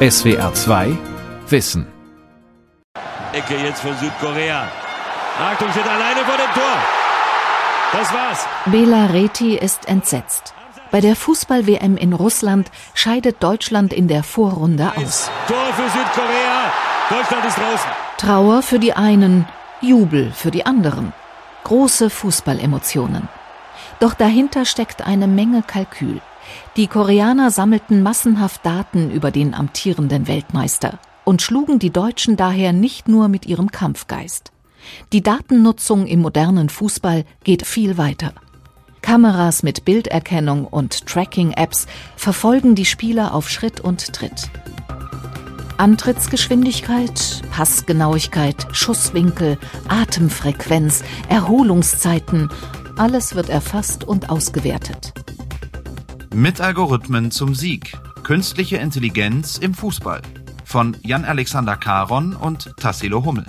SWR 2 Wissen. Ecke jetzt von Südkorea. Achtung, steht alleine vor dem Tor. Das war's. Bela Reti ist entsetzt. Bei der Fußball-WM in Russland scheidet Deutschland in der Vorrunde aus. Tor für Südkorea. Deutschland ist draußen. Trauer für die einen, Jubel für die anderen. Große Fußballemotionen. Doch dahinter steckt eine Menge Kalkül. Die Koreaner sammelten massenhaft Daten über den amtierenden Weltmeister und schlugen die Deutschen daher nicht nur mit ihrem Kampfgeist. Die Datennutzung im modernen Fußball geht viel weiter. Kameras mit Bilderkennung und Tracking-Apps verfolgen die Spieler auf Schritt und Tritt. Antrittsgeschwindigkeit, Passgenauigkeit, Schusswinkel, Atemfrequenz, Erholungszeiten, alles wird erfasst und ausgewertet. Mit Algorithmen zum Sieg. Künstliche Intelligenz im Fußball. Von Jan-Alexander Caron und Tassilo Hummel.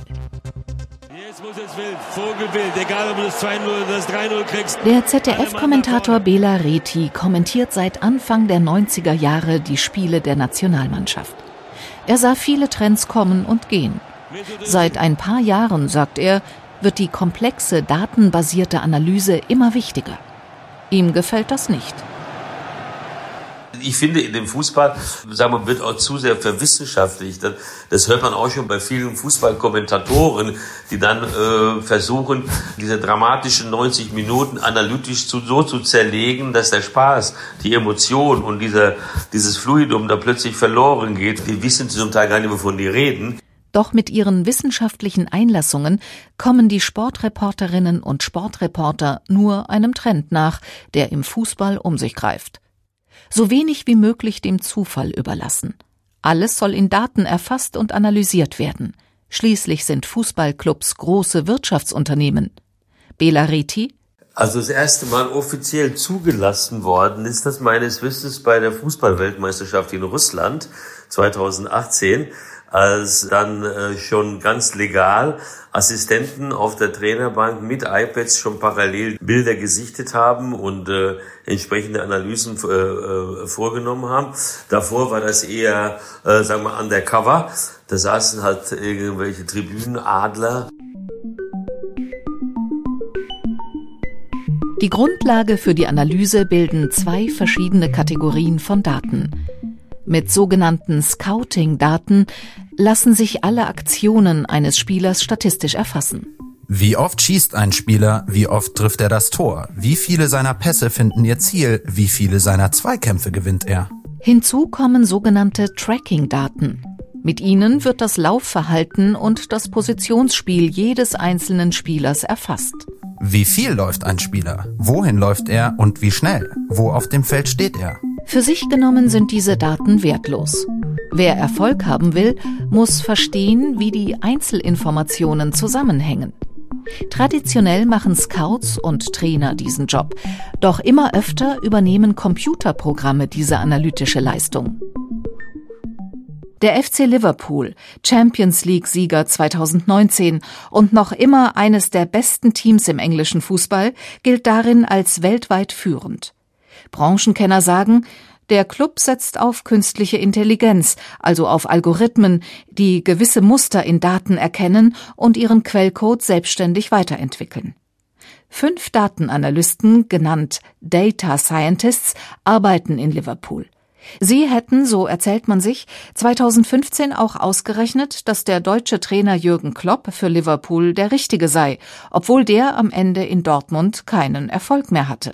Jetzt muss es wild, Vogelwild, egal ob du das 2-0 oder das 3-0 kriegst. Der ZDF-Kommentator Bela Reti kommentiert seit Anfang der 90er Jahre die Spiele der Nationalmannschaft. Er sah viele Trends kommen und gehen. Seit ein paar Jahren, sagt er, wird die komplexe datenbasierte Analyse immer wichtiger. Ihm gefällt das nicht. Ich finde, in dem Fußball, sagen wir, wird auch zu sehr verwissenschaftlicht. Das hört man auch schon bei vielen Fußballkommentatoren, die dann äh, versuchen, diese dramatischen 90 Minuten analytisch zu, so zu zerlegen, dass der Spaß, die Emotion und dieser, dieses Fluidum da plötzlich verloren geht. Die wissen zum Teil gar nicht, wovon die reden. Doch mit ihren wissenschaftlichen Einlassungen kommen die Sportreporterinnen und Sportreporter nur einem Trend nach, der im Fußball um sich greift so wenig wie möglich dem Zufall überlassen. Alles soll in Daten erfasst und analysiert werden. Schließlich sind Fußballclubs große Wirtschaftsunternehmen. Bela Reti also das erste Mal offiziell zugelassen worden ist das meines Wissens bei der Fußballweltmeisterschaft in Russland 2018 als dann äh, schon ganz legal Assistenten auf der Trainerbank mit iPads schon parallel Bilder gesichtet haben und äh, entsprechende Analysen äh, äh, vorgenommen haben. Davor war das eher, äh, sagen wir, undercover. Da saßen halt irgendwelche Tribünenadler. Die Grundlage für die Analyse bilden zwei verschiedene Kategorien von Daten. Mit sogenannten Scouting-Daten lassen sich alle Aktionen eines Spielers statistisch erfassen. Wie oft schießt ein Spieler, wie oft trifft er das Tor, wie viele seiner Pässe finden ihr Ziel, wie viele seiner Zweikämpfe gewinnt er. Hinzu kommen sogenannte Tracking-Daten. Mit ihnen wird das Laufverhalten und das Positionsspiel jedes einzelnen Spielers erfasst. Wie viel läuft ein Spieler? Wohin läuft er und wie schnell? Wo auf dem Feld steht er? Für sich genommen sind diese Daten wertlos. Wer Erfolg haben will, muss verstehen, wie die Einzelinformationen zusammenhängen. Traditionell machen Scouts und Trainer diesen Job, doch immer öfter übernehmen Computerprogramme diese analytische Leistung. Der FC Liverpool, Champions League-Sieger 2019 und noch immer eines der besten Teams im englischen Fußball, gilt darin als weltweit führend. Branchenkenner sagen, der Club setzt auf künstliche Intelligenz, also auf Algorithmen, die gewisse Muster in Daten erkennen und ihren Quellcode selbstständig weiterentwickeln. Fünf Datenanalysten, genannt Data Scientists, arbeiten in Liverpool. Sie hätten, so erzählt man sich, 2015 auch ausgerechnet, dass der deutsche Trainer Jürgen Klopp für Liverpool der richtige sei, obwohl der am Ende in Dortmund keinen Erfolg mehr hatte.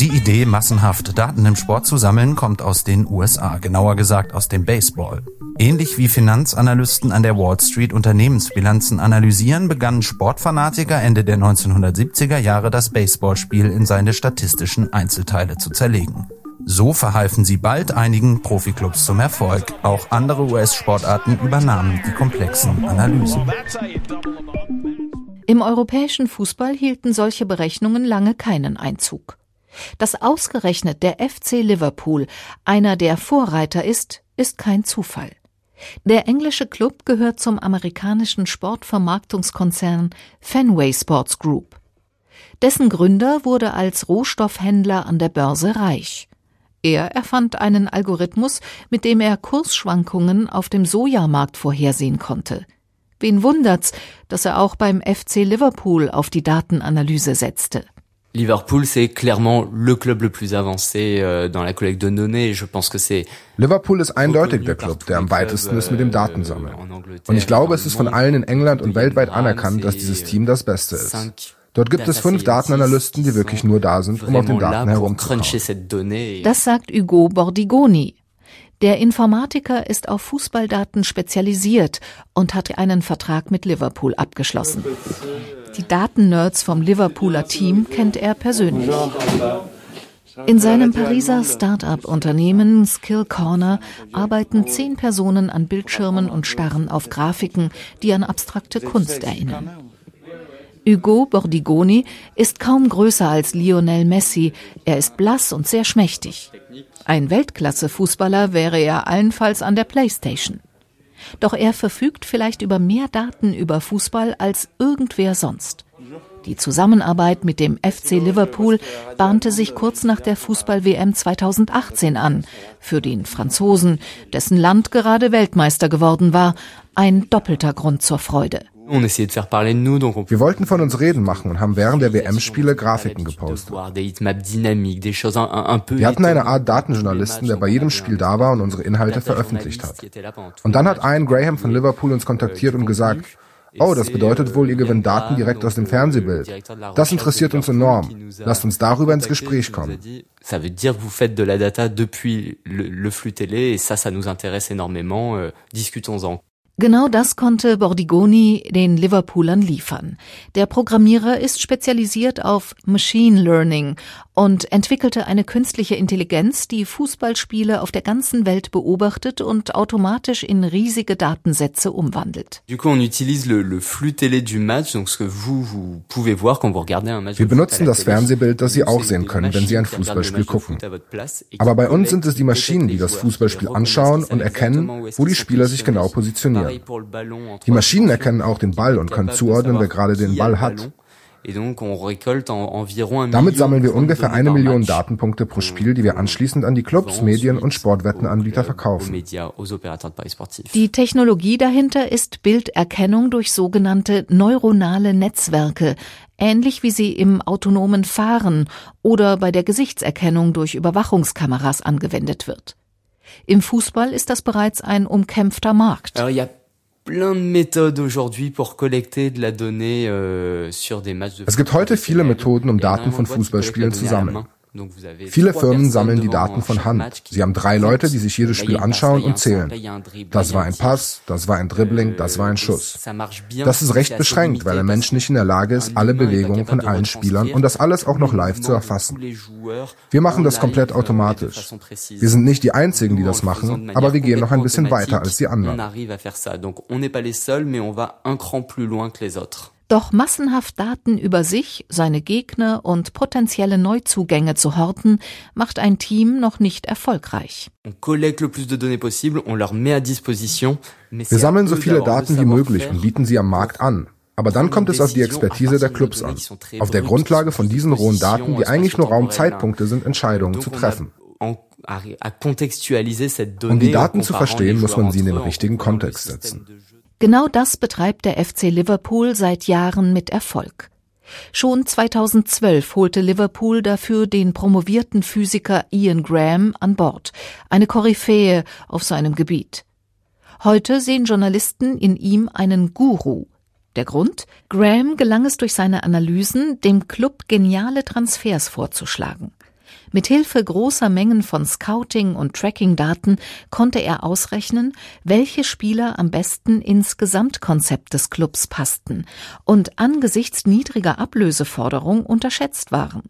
Die Idee, massenhaft Daten im Sport zu sammeln, kommt aus den USA, genauer gesagt aus dem Baseball. Ähnlich wie Finanzanalysten an der Wall Street Unternehmensbilanzen analysieren, begannen Sportfanatiker Ende der 1970er Jahre das Baseballspiel in seine statistischen Einzelteile zu zerlegen. So verhalfen sie bald einigen Profiklubs zum Erfolg. Auch andere US-Sportarten übernahmen die komplexen Analysen. Im europäischen Fußball hielten solche Berechnungen lange keinen Einzug. Dass ausgerechnet der FC Liverpool einer der Vorreiter ist, ist kein Zufall. Der englische Club gehört zum amerikanischen Sportvermarktungskonzern Fenway Sports Group. Dessen Gründer wurde als Rohstoffhändler an der Börse reich. Er erfand einen Algorithmus, mit dem er Kursschwankungen auf dem Sojamarkt vorhersehen konnte. Wen wundert's, dass er auch beim FC Liverpool auf die Datenanalyse setzte? Liverpool, c'est clairement le club le plus avancé euh, dans la collecte de données. Je pense que c'est Liverpool ist eindeutig der Club, der am weitesten ist mit dem Datensammeln. Und ich glaube, es ist von allen in England und weltweit anerkannt, dass dieses Team das Beste ist. Dort gibt es fünf Datenanalysten, die wirklich nur da sind, um auf den Daten herumzukommen. Das sagt Hugo Bordigoni. Der Informatiker ist auf Fußballdaten spezialisiert und hat einen Vertrag mit Liverpool abgeschlossen. Die Datennerds vom Liverpooler Team kennt er persönlich. In seinem Pariser Start-up-Unternehmen Skill Corner arbeiten zehn Personen an Bildschirmen und starren auf Grafiken, die an abstrakte Kunst erinnern. Hugo Bordigoni ist kaum größer als Lionel Messi. Er ist blass und sehr schmächtig. Ein Weltklasse-Fußballer wäre er allenfalls an der Playstation. Doch er verfügt vielleicht über mehr Daten über Fußball als irgendwer sonst. Die Zusammenarbeit mit dem FC Liverpool bahnte sich kurz nach der Fußball-WM 2018 an. Für den Franzosen, dessen Land gerade Weltmeister geworden war, ein doppelter Grund zur Freude. Wir wollten von uns reden machen und haben während der WM-Spiele Grafiken gepostet. Wir hatten eine Art Datenjournalisten, der bei jedem Spiel da war und unsere Inhalte veröffentlicht hat. Und dann hat Ian Graham von Liverpool uns kontaktiert und gesagt, Oh, das bedeutet wohl, ihr gewinnt Daten direkt aus dem Fernsehbild. Das interessiert uns enorm. Lasst uns darüber ins Gespräch kommen. Ça veut dire que vous faites de la data depuis le, le flux télé et ça, ça nous intéresse énormément. Euh, Discutons-en. Genau das konnte Bordigoni den Liverpoolern liefern. Der Programmierer ist spezialisiert auf Machine Learning und entwickelte eine künstliche Intelligenz, die Fußballspiele auf der ganzen Welt beobachtet und automatisch in riesige Datensätze umwandelt. Wir benutzen das Fernsehbild, das Sie auch sehen können, wenn Sie ein Fußballspiel gucken. Aber bei uns sind es die Maschinen, die das Fußballspiel anschauen und erkennen, wo die Spieler sich genau positionieren. Die Maschinen erkennen auch den Ball und können zuordnen, wer gerade den Ball hat. Damit sammeln wir ungefähr eine Million Datenpunkte pro Spiel, die wir anschließend an die Clubs, Medien und Sportwettenanbieter verkaufen. Die Technologie dahinter ist Bilderkennung durch sogenannte neuronale Netzwerke, ähnlich wie sie im autonomen Fahren oder bei der Gesichtserkennung durch Überwachungskameras angewendet wird. Im Fußball ist das bereits ein umkämpfter Markt. Euh, es gibt heute viele Methoden, um Daten von Fußballspielen zu sammeln. Viele Firmen sammeln die Daten von Hand. Sie haben drei Leute, die sich jedes Spiel anschauen und zählen. Das war ein Pass, das war ein Dribbling, das war ein Schuss. Das ist recht beschränkt, weil der Mensch nicht in der Lage ist, alle Bewegungen von allen Spielern und das alles auch noch live zu erfassen. Wir machen das komplett automatisch. Wir sind nicht die Einzigen, die das machen, aber wir gehen noch ein bisschen weiter als die anderen. Doch massenhaft Daten über sich, seine Gegner und potenzielle Neuzugänge zu horten, macht ein Team noch nicht erfolgreich. Wir sammeln so viele Daten wie möglich und bieten sie am Markt an. Aber dann kommt es auf die Expertise der Clubs an. Auf der Grundlage von diesen rohen Daten, die eigentlich nur Raumzeitpunkte sind, Entscheidungen zu treffen. Um die Daten zu verstehen, muss man sie in den richtigen Kontext setzen. Genau das betreibt der FC Liverpool seit Jahren mit Erfolg. Schon 2012 holte Liverpool dafür den promovierten Physiker Ian Graham an Bord, eine Koryphäe auf seinem Gebiet. Heute sehen Journalisten in ihm einen Guru. Der Grund? Graham gelang es durch seine Analysen, dem Club geniale Transfers vorzuschlagen. Mithilfe großer Mengen von Scouting- und Tracking-Daten konnte er ausrechnen, welche Spieler am besten ins Gesamtkonzept des Clubs passten und angesichts niedriger Ablöseforderung unterschätzt waren.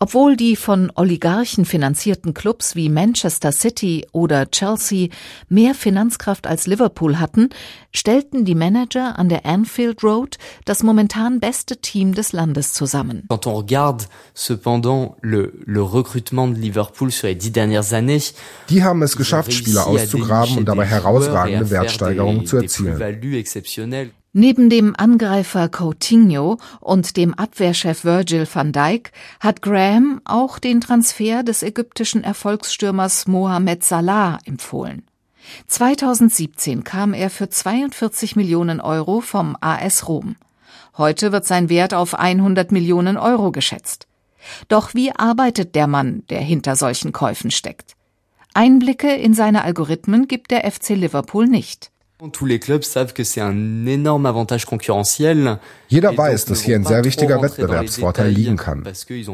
Obwohl die von Oligarchen finanzierten Clubs wie Manchester City oder Chelsea mehr Finanzkraft als Liverpool hatten, stellten die Manager an der Anfield Road das momentan beste Team des Landes zusammen. Quand on regarde cependant le, le recrutement de Liverpool sur les dix dernières années, die haben es geschafft, Spieler auszugraben und dabei herausragende Wertsteigerungen zu erzielen. Neben dem Angreifer Coutinho und dem Abwehrchef Virgil van Dijk hat Graham auch den Transfer des ägyptischen Erfolgsstürmers Mohamed Salah empfohlen. 2017 kam er für 42 Millionen Euro vom AS Rom. Heute wird sein Wert auf 100 Millionen Euro geschätzt. Doch wie arbeitet der Mann, der hinter solchen Käufen steckt? Einblicke in seine Algorithmen gibt der FC Liverpool nicht. Jeder weiß, dass hier ein sehr wichtiger Wettbewerbsvorteil liegen kann.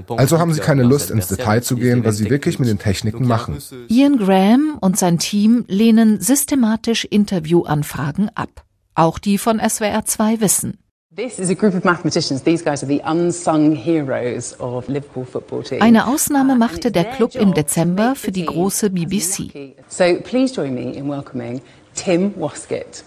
Also haben sie keine Lust, ins Detail zu gehen, was sie wirklich mit den Techniken machen. Ian Graham und sein Team lehnen systematisch Interviewanfragen ab. Auch die von SWR 2 wissen. Eine Ausnahme machte der Club im Dezember für die große BBC. So please join me in welcoming Tim Woskett.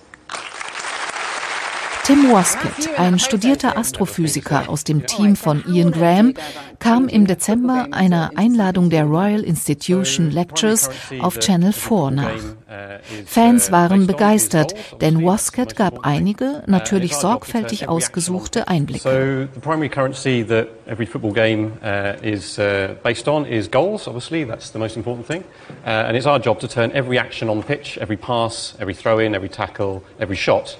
Tim Woskett, ein studierter Astrophysiker aus dem Team von Ian Graham, kam im Dezember einer Einladung der Royal Institution Lectures auf Channel 4 nach. Fans waren begeistert, denn Woskett gab einige, natürlich sorgfältig ausgesuchte Einblicke. Every football game uh, is uh, based on is goals, obviously, that's the most important thing. Uh, and it's our job to turn every action on the pitch, every pass, every throw-in, every tackle, every shot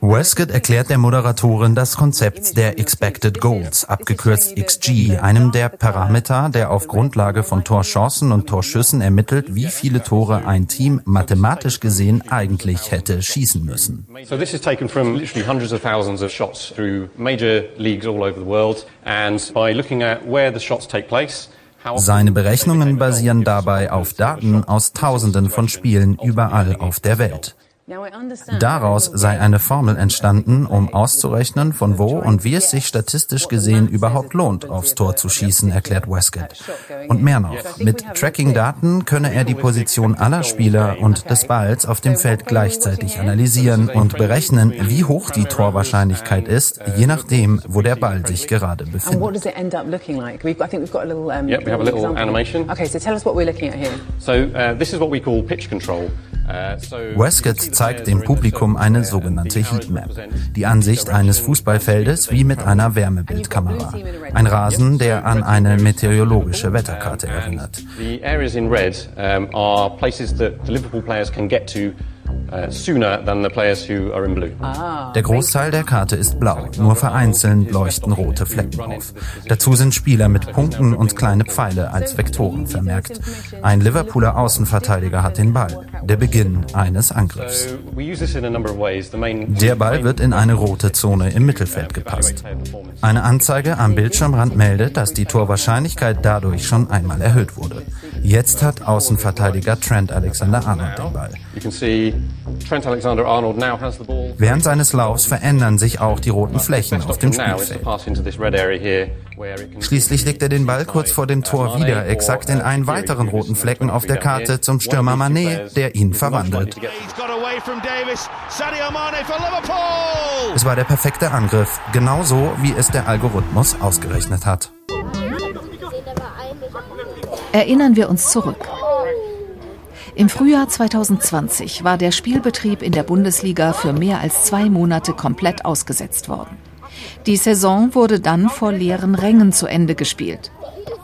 Westcott erklärt der Moderatorin das Konzept der Expected Goals, abgekürzt XG, einem der Parameter, der auf Grundlage von Torchancen und Torschüssen ermittelt, wie viele Tore ein Team mathematisch gesehen eigentlich hätte schießen müssen. So this is taken from literally hundreds of thousands of shots through major leagues all over the world and by looking at where the shots take place seine Berechnungen basieren dabei auf Daten aus Tausenden von Spielen überall auf der Welt. Daraus sei eine Formel entstanden, um auszurechnen, von wo und wie es sich statistisch gesehen überhaupt lohnt, aufs Tor zu schießen, erklärt Westcott. Und mehr noch, mit Tracking-Daten könne er die Position aller Spieler und des Balls auf dem Feld gleichzeitig analysieren und berechnen, wie hoch die Torwahrscheinlichkeit ist, je nachdem, wo der Ball sich gerade befindet. Okay, so tell us what we're looking at here. So uh, this is what we call pitch control. Westcott zeigt dem Publikum eine sogenannte Heatmap, die Ansicht eines Fußballfeldes wie mit einer Wärmebildkamera. Ein Rasen, der an eine meteorologische Wetterkarte erinnert. Uh, ah. Der Großteil der Karte ist blau, nur vereinzelt leuchten rote Flecken auf. Dazu sind Spieler mit Punkten und kleine Pfeile als Vektoren vermerkt. Ein Liverpooler Außenverteidiger hat den Ball, der Beginn eines Angriffs. Der Ball wird in eine rote Zone im Mittelfeld gepasst. Eine Anzeige am Bildschirmrand meldet, dass die Torwahrscheinlichkeit dadurch schon einmal erhöht wurde. Jetzt hat Außenverteidiger Trent Alexander-Arnold den Ball. Während seines Laufs verändern sich auch die roten Flächen auf dem Spielfeld. Schließlich legt er den Ball kurz vor dem Tor wieder, exakt in einen weiteren roten Flecken auf der Karte zum Stürmer Mané, der ihn verwandelt. Es war der perfekte Angriff, genauso wie es der Algorithmus ausgerechnet hat. Erinnern wir uns zurück. Im Frühjahr 2020 war der Spielbetrieb in der Bundesliga für mehr als zwei Monate komplett ausgesetzt worden. Die Saison wurde dann vor leeren Rängen zu Ende gespielt.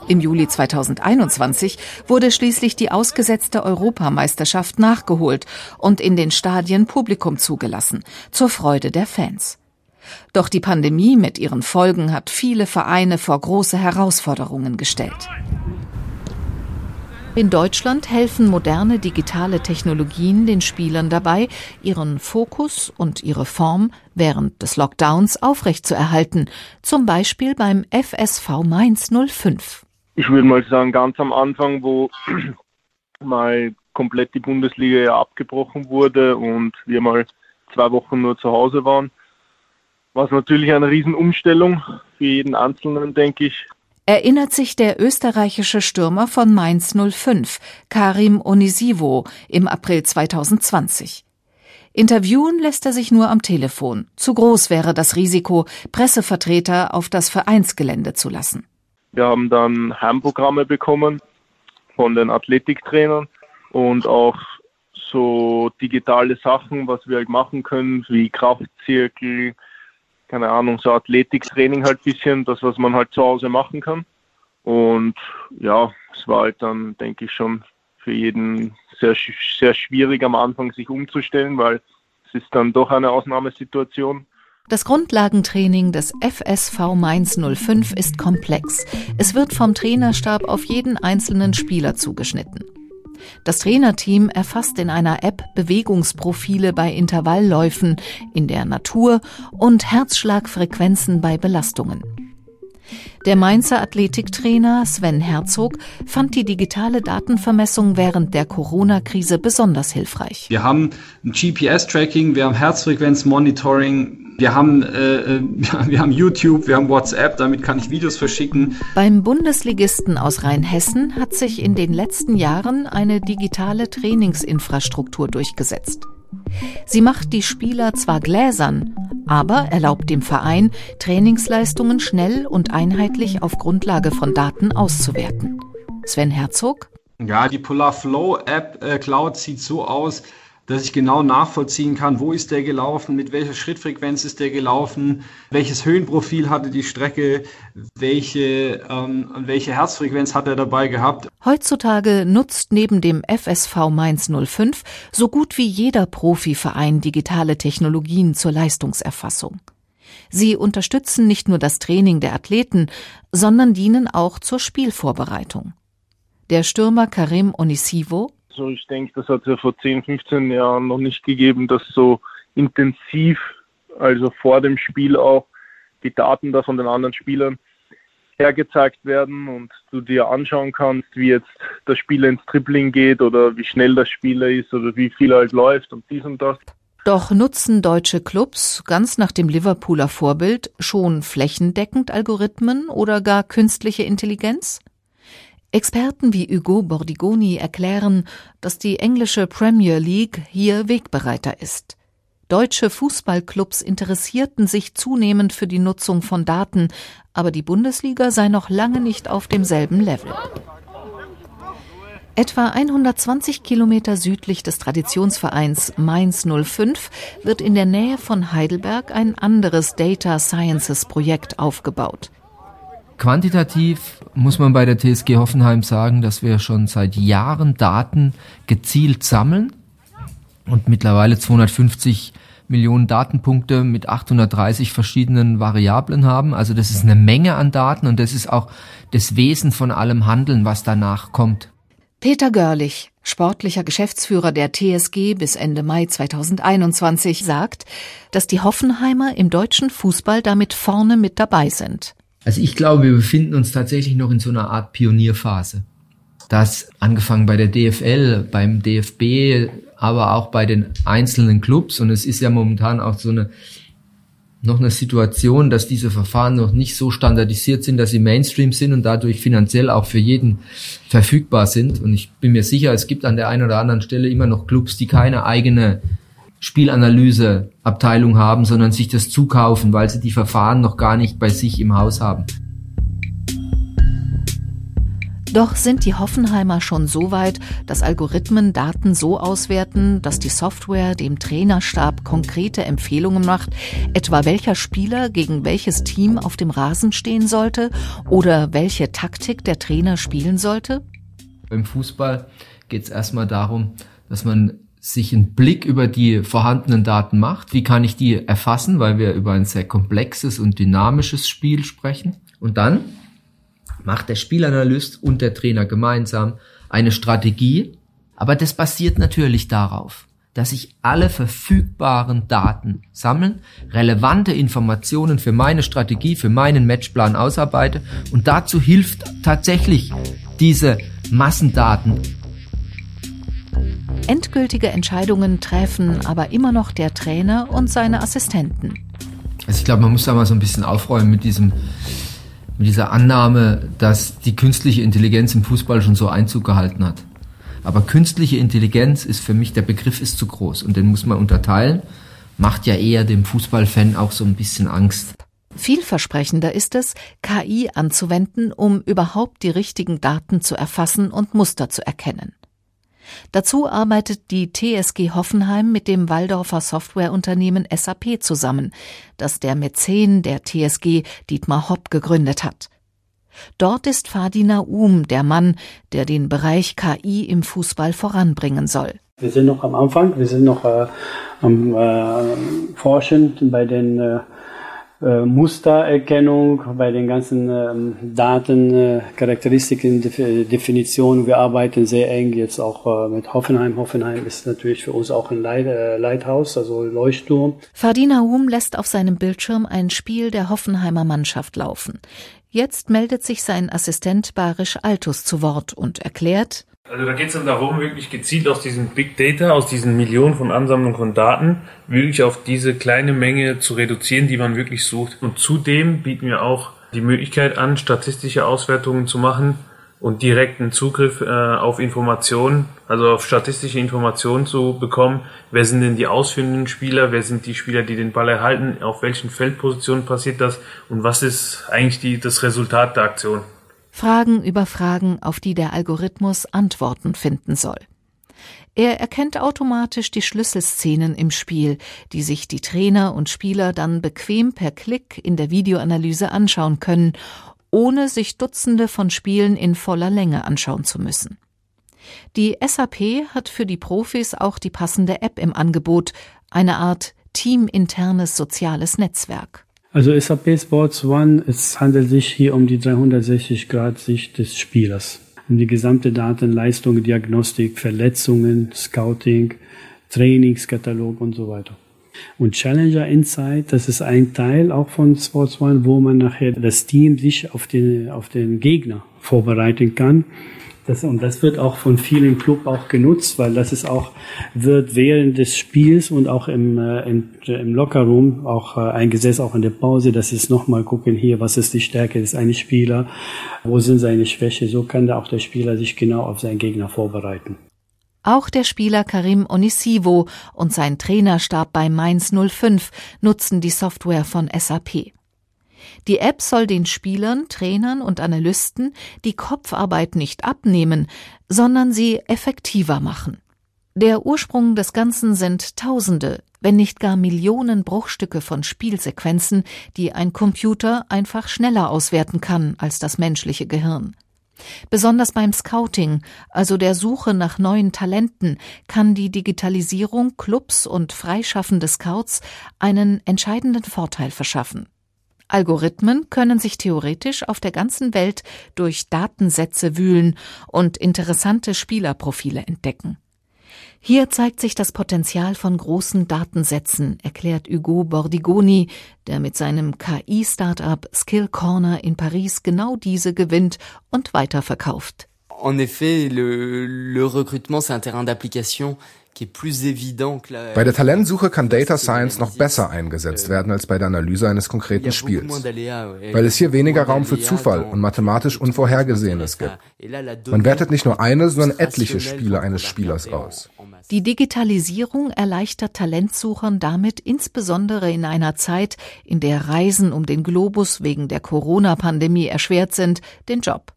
Im Juli 2021 wurde schließlich die ausgesetzte Europameisterschaft nachgeholt und in den Stadien Publikum zugelassen, zur Freude der Fans. Doch die Pandemie mit ihren Folgen hat viele Vereine vor große Herausforderungen gestellt. In Deutschland helfen moderne digitale Technologien den Spielern dabei, ihren Fokus und ihre Form während des Lockdowns aufrechtzuerhalten, zum Beispiel beim FSV Mainz 05. Ich würde mal sagen, ganz am Anfang, wo mal komplett die Bundesliga ja abgebrochen wurde und wir mal zwei Wochen nur zu Hause waren, war es natürlich eine Riesenumstellung für jeden Einzelnen, denke ich erinnert sich der österreichische Stürmer von Mainz 05, Karim Onisivo, im April 2020. Interviewen lässt er sich nur am Telefon. Zu groß wäre das Risiko, Pressevertreter auf das Vereinsgelände zu lassen. Wir haben dann Heimprogramme bekommen von den Athletiktrainern und auch so digitale Sachen, was wir halt machen können, wie Kraftzirkel, keine Ahnung, so Athletiktraining halt bisschen, das, was man halt zu Hause machen kann. Und ja, es war halt dann, denke ich, schon für jeden sehr, sehr schwierig am Anfang sich umzustellen, weil es ist dann doch eine Ausnahmesituation. Das Grundlagentraining des FSV Mainz 05 ist komplex. Es wird vom Trainerstab auf jeden einzelnen Spieler zugeschnitten. Das Trainerteam erfasst in einer App Bewegungsprofile bei Intervallläufen in der Natur und Herzschlagfrequenzen bei Belastungen. Der Mainzer Athletiktrainer Sven Herzog fand die digitale Datenvermessung während der Corona-Krise besonders hilfreich. Wir haben ein GPS-Tracking, wir haben Herzfrequenz-Monitoring, wir haben, äh, äh wir haben YouTube, wir haben WhatsApp, damit kann ich Videos verschicken. Beim Bundesligisten aus Rheinhessen hat sich in den letzten Jahren eine digitale Trainingsinfrastruktur durchgesetzt. Sie macht die Spieler zwar gläsern, aber erlaubt dem Verein, Trainingsleistungen schnell und einheitlich auf Grundlage von Daten auszuwerten. Sven Herzog? Ja, die Polar Flow App äh, Cloud sieht so aus, dass ich genau nachvollziehen kann, wo ist der gelaufen, mit welcher Schrittfrequenz ist der gelaufen, welches Höhenprofil hatte die Strecke, welche, ähm, welche Herzfrequenz hat er dabei gehabt. Heutzutage nutzt neben dem FSV Mainz 05 so gut wie jeder Profiverein digitale Technologien zur Leistungserfassung. Sie unterstützen nicht nur das Training der Athleten, sondern dienen auch zur Spielvorbereitung. Der Stürmer Karim Onisivo also ich denke, das hat es ja vor 10, 15 Jahren noch nicht gegeben, dass so intensiv, also vor dem Spiel auch, die Daten da von den anderen Spielern hergezeigt werden und du dir anschauen kannst, wie jetzt der Spieler ins Tripling geht oder wie schnell der Spieler ist oder wie viel er halt läuft und dies und das. Doch nutzen deutsche Clubs ganz nach dem Liverpooler Vorbild schon flächendeckend Algorithmen oder gar künstliche Intelligenz? Experten wie Hugo Bordigoni erklären, dass die englische Premier League hier Wegbereiter ist. Deutsche Fußballclubs interessierten sich zunehmend für die Nutzung von Daten, aber die Bundesliga sei noch lange nicht auf demselben Level. Etwa 120 Kilometer südlich des Traditionsvereins Mainz 05 wird in der Nähe von Heidelberg ein anderes Data Sciences Projekt aufgebaut. Quantitativ muss man bei der TSG Hoffenheim sagen, dass wir schon seit Jahren Daten gezielt sammeln und mittlerweile 250 Millionen Datenpunkte mit 830 verschiedenen Variablen haben. Also das ist eine Menge an Daten und das ist auch das Wesen von allem Handeln, was danach kommt. Peter Görlich, sportlicher Geschäftsführer der TSG bis Ende Mai 2021, sagt, dass die Hoffenheimer im deutschen Fußball damit vorne mit dabei sind. Also ich glaube, wir befinden uns tatsächlich noch in so einer Art Pionierphase. Das angefangen bei der DFL, beim DFB, aber auch bei den einzelnen Clubs. Und es ist ja momentan auch so eine noch eine Situation, dass diese Verfahren noch nicht so standardisiert sind, dass sie Mainstream sind und dadurch finanziell auch für jeden verfügbar sind. Und ich bin mir sicher, es gibt an der einen oder anderen Stelle immer noch Clubs, die keine eigene Spielanalyseabteilung haben, sondern sich das zukaufen, weil sie die Verfahren noch gar nicht bei sich im Haus haben. Doch sind die Hoffenheimer schon so weit, dass Algorithmen Daten so auswerten, dass die Software dem Trainerstab konkrete Empfehlungen macht, etwa welcher Spieler gegen welches Team auf dem Rasen stehen sollte oder welche Taktik der Trainer spielen sollte? Beim Fußball geht es erstmal darum, dass man sich einen Blick über die vorhandenen Daten macht. Wie kann ich die erfassen, weil wir über ein sehr komplexes und dynamisches Spiel sprechen. Und dann macht der Spielanalyst und der Trainer gemeinsam eine Strategie. Aber das basiert natürlich darauf, dass ich alle verfügbaren Daten sammeln, relevante Informationen für meine Strategie, für meinen Matchplan ausarbeite und dazu hilft tatsächlich diese Massendaten Endgültige Entscheidungen treffen aber immer noch der Trainer und seine Assistenten. Also ich glaube, man muss da mal so ein bisschen aufräumen mit diesem mit dieser Annahme, dass die künstliche Intelligenz im Fußball schon so Einzug gehalten hat. Aber künstliche Intelligenz ist für mich, der Begriff ist zu groß und den muss man unterteilen, macht ja eher dem Fußballfan auch so ein bisschen Angst. Vielversprechender ist es, KI anzuwenden, um überhaupt die richtigen Daten zu erfassen und Muster zu erkennen. Dazu arbeitet die TSG Hoffenheim mit dem Waldorfer Softwareunternehmen SAP zusammen, das der Mäzen der TSG Dietmar Hopp gegründet hat. Dort ist Fadi Naum der Mann, der den Bereich KI im Fußball voranbringen soll. Wir sind noch am Anfang, wir sind noch äh, am äh, Forschen bei den äh, äh, Mustererkennung, bei den ganzen ähm, Daten, äh, Charakteristiken, Definitionen. Wir arbeiten sehr eng jetzt auch äh, mit Hoffenheim. Hoffenheim ist natürlich für uns auch ein Leit äh, Leithaus, also Leuchtturm. Fardina Hum lässt auf seinem Bildschirm ein Spiel der Hoffenheimer Mannschaft laufen. Jetzt meldet sich sein Assistent Barisch Altus zu Wort und erklärt, also da geht es dann darum, wirklich gezielt aus diesem Big Data, aus diesen Millionen von Ansammlungen von Daten, wirklich auf diese kleine Menge zu reduzieren, die man wirklich sucht. Und zudem bieten wir auch die Möglichkeit an, statistische Auswertungen zu machen und direkten Zugriff äh, auf Informationen, also auf statistische Informationen zu bekommen. Wer sind denn die ausführenden Spieler? Wer sind die Spieler, die den Ball erhalten? Auf welchen Feldpositionen passiert das? Und was ist eigentlich die, das Resultat der Aktion? Fragen über Fragen, auf die der Algorithmus Antworten finden soll. Er erkennt automatisch die Schlüsselszenen im Spiel, die sich die Trainer und Spieler dann bequem per Klick in der Videoanalyse anschauen können, ohne sich Dutzende von Spielen in voller Länge anschauen zu müssen. Die SAP hat für die Profis auch die passende App im Angebot, eine Art teaminternes soziales Netzwerk. Also SAP Sports One, es handelt sich hier um die 360-Grad-Sicht des Spielers. Um die gesamte Datenleistung, Diagnostik, Verletzungen, Scouting, Trainingskatalog und so weiter. Und Challenger Insight, das ist ein Teil auch von Sports One, wo man nachher das Team sich auf den, auf den Gegner vorbereiten kann das, und das wird auch von vielen Club auch genutzt, weil das ist auch, wird während des Spiels und auch im, äh, im, im Lockerroom auch äh, eingesetzt, auch in der Pause, das ist nochmal gucken hier, was ist die Stärke des eines Spieler, wo sind seine Schwäche, so kann da auch der Spieler sich genau auf seinen Gegner vorbereiten. Auch der Spieler Karim Onisivo und sein Trainerstab bei Mainz 05 nutzen die Software von SAP. Die App soll den Spielern, Trainern und Analysten die Kopfarbeit nicht abnehmen, sondern sie effektiver machen. Der Ursprung des Ganzen sind Tausende, wenn nicht gar Millionen Bruchstücke von Spielsequenzen, die ein Computer einfach schneller auswerten kann als das menschliche Gehirn. Besonders beim Scouting, also der Suche nach neuen Talenten, kann die Digitalisierung Clubs und freischaffende Scouts einen entscheidenden Vorteil verschaffen. Algorithmen können sich theoretisch auf der ganzen Welt durch Datensätze wühlen und interessante Spielerprofile entdecken. Hier zeigt sich das Potenzial von großen Datensätzen, erklärt Hugo Bordigoni, der mit seinem KI-Startup Skill Corner in Paris genau diese gewinnt und weiterverkauft. En effet, le, le recrutement, c'est un terrain d'application bei der Talentsuche kann Data Science noch besser eingesetzt werden als bei der Analyse eines konkreten Spiels, weil es hier weniger Raum für Zufall und mathematisch Unvorhergesehenes gibt. Man wertet nicht nur eine, sondern etliche Spiele eines Spielers aus. Die Digitalisierung erleichtert Talentsuchern damit insbesondere in einer Zeit, in der Reisen um den Globus wegen der Corona-Pandemie erschwert sind, den Job.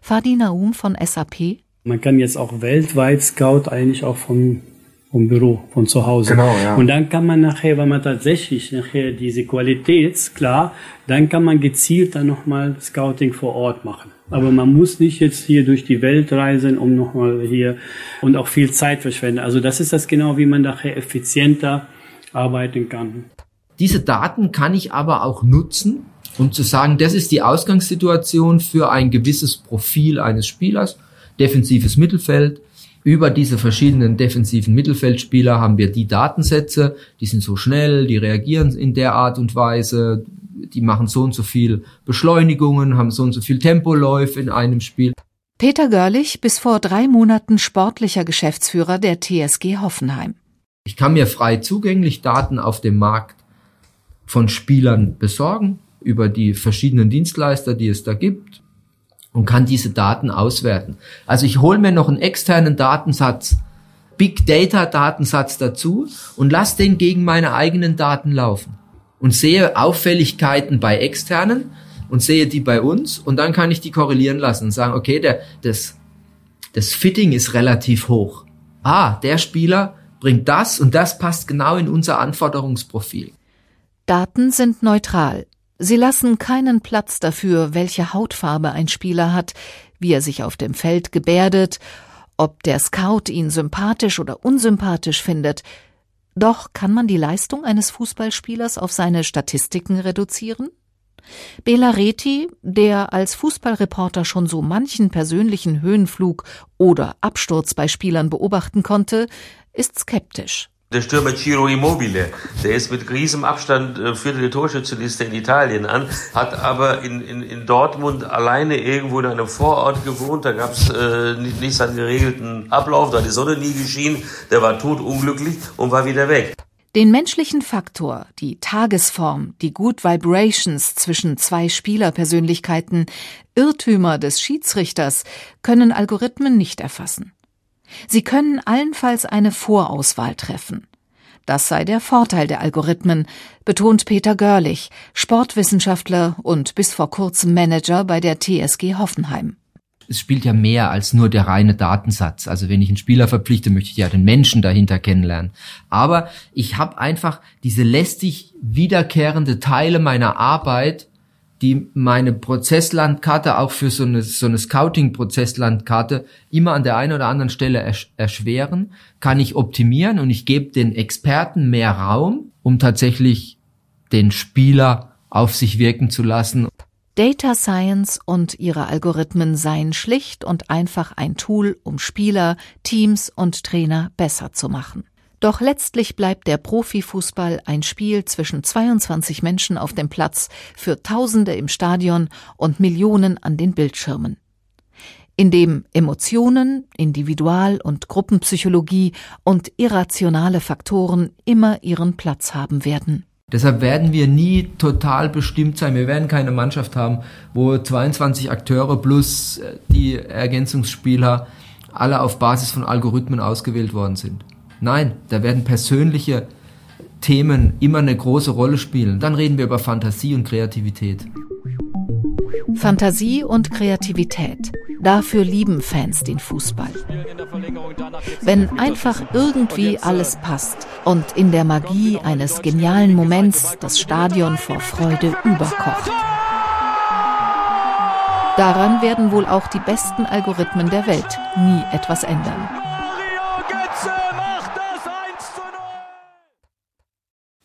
Fadi Naum von SAP man kann jetzt auch weltweit Scout eigentlich auch vom, vom Büro, von zu Hause. Genau, ja. Und dann kann man nachher, wenn man tatsächlich nachher diese Qualität, klar, dann kann man gezielt dann nochmal Scouting vor Ort machen. Aber man muss nicht jetzt hier durch die Welt reisen, um nochmal hier und auch viel Zeit verschwenden. Also das ist das genau, wie man nachher effizienter arbeiten kann. Diese Daten kann ich aber auch nutzen, um zu sagen, das ist die Ausgangssituation für ein gewisses Profil eines Spielers defensives Mittelfeld. Über diese verschiedenen defensiven Mittelfeldspieler haben wir die Datensätze, die sind so schnell, die reagieren in der Art und Weise, die machen so und so viel Beschleunigungen, haben so und so viel Tempoläufe in einem Spiel. Peter Görlich, bis vor drei Monaten sportlicher Geschäftsführer der TSG Hoffenheim. Ich kann mir frei zugänglich Daten auf dem Markt von Spielern besorgen über die verschiedenen Dienstleister, die es da gibt und kann diese Daten auswerten. Also ich hole mir noch einen externen Datensatz, Big Data Datensatz dazu und lasse den gegen meine eigenen Daten laufen und sehe Auffälligkeiten bei externen und sehe die bei uns und dann kann ich die korrelieren lassen und sagen, okay, der, das Das Fitting ist relativ hoch. Ah, der Spieler bringt das und das passt genau in unser Anforderungsprofil. Daten sind neutral. Sie lassen keinen Platz dafür, welche Hautfarbe ein Spieler hat, wie er sich auf dem Feld gebärdet, ob der Scout ihn sympathisch oder unsympathisch findet. Doch kann man die Leistung eines Fußballspielers auf seine Statistiken reduzieren? Bela Reti, der als Fußballreporter schon so manchen persönlichen Höhenflug oder Absturz bei Spielern beobachten konnte, ist skeptisch. Der Stürmer Ciro Immobile, der ist mit riesem Abstand äh, führte die Torschützenliste in Italien an, hat aber in, in, in Dortmund alleine irgendwo in einem Vorort gewohnt. Da gab es äh, nicht, nicht seinen geregelten Ablauf, da hat die Sonne nie geschienen. Der war totunglücklich und war wieder weg. Den menschlichen Faktor, die Tagesform, die Good Vibrations zwischen zwei Spielerpersönlichkeiten, Irrtümer des Schiedsrichters können Algorithmen nicht erfassen. Sie können allenfalls eine Vorauswahl treffen. Das sei der Vorteil der Algorithmen, betont Peter Görlich, Sportwissenschaftler und bis vor kurzem Manager bei der TSG Hoffenheim. Es spielt ja mehr als nur der reine Datensatz. Also wenn ich einen Spieler verpflichte, möchte ich ja den Menschen dahinter kennenlernen. Aber ich habe einfach diese lästig wiederkehrende Teile meiner Arbeit die meine Prozesslandkarte auch für so eine, so eine Scouting-Prozesslandkarte immer an der einen oder anderen Stelle ersch erschweren, kann ich optimieren und ich gebe den Experten mehr Raum, um tatsächlich den Spieler auf sich wirken zu lassen. Data Science und ihre Algorithmen seien schlicht und einfach ein Tool, um Spieler, Teams und Trainer besser zu machen. Doch letztlich bleibt der Profifußball ein Spiel zwischen 22 Menschen auf dem Platz für Tausende im Stadion und Millionen an den Bildschirmen. In dem Emotionen, Individual- und Gruppenpsychologie und irrationale Faktoren immer ihren Platz haben werden. Deshalb werden wir nie total bestimmt sein. Wir werden keine Mannschaft haben, wo 22 Akteure plus äh, die Ergänzungsspieler alle auf Basis von Algorithmen ausgewählt worden sind. Nein, da werden persönliche Themen immer eine große Rolle spielen. Dann reden wir über Fantasie und Kreativität. Fantasie und Kreativität. Dafür lieben Fans den Fußball. Wenn einfach irgendwie alles passt und in der Magie eines genialen Moments das Stadion vor Freude überkocht. Daran werden wohl auch die besten Algorithmen der Welt nie etwas ändern.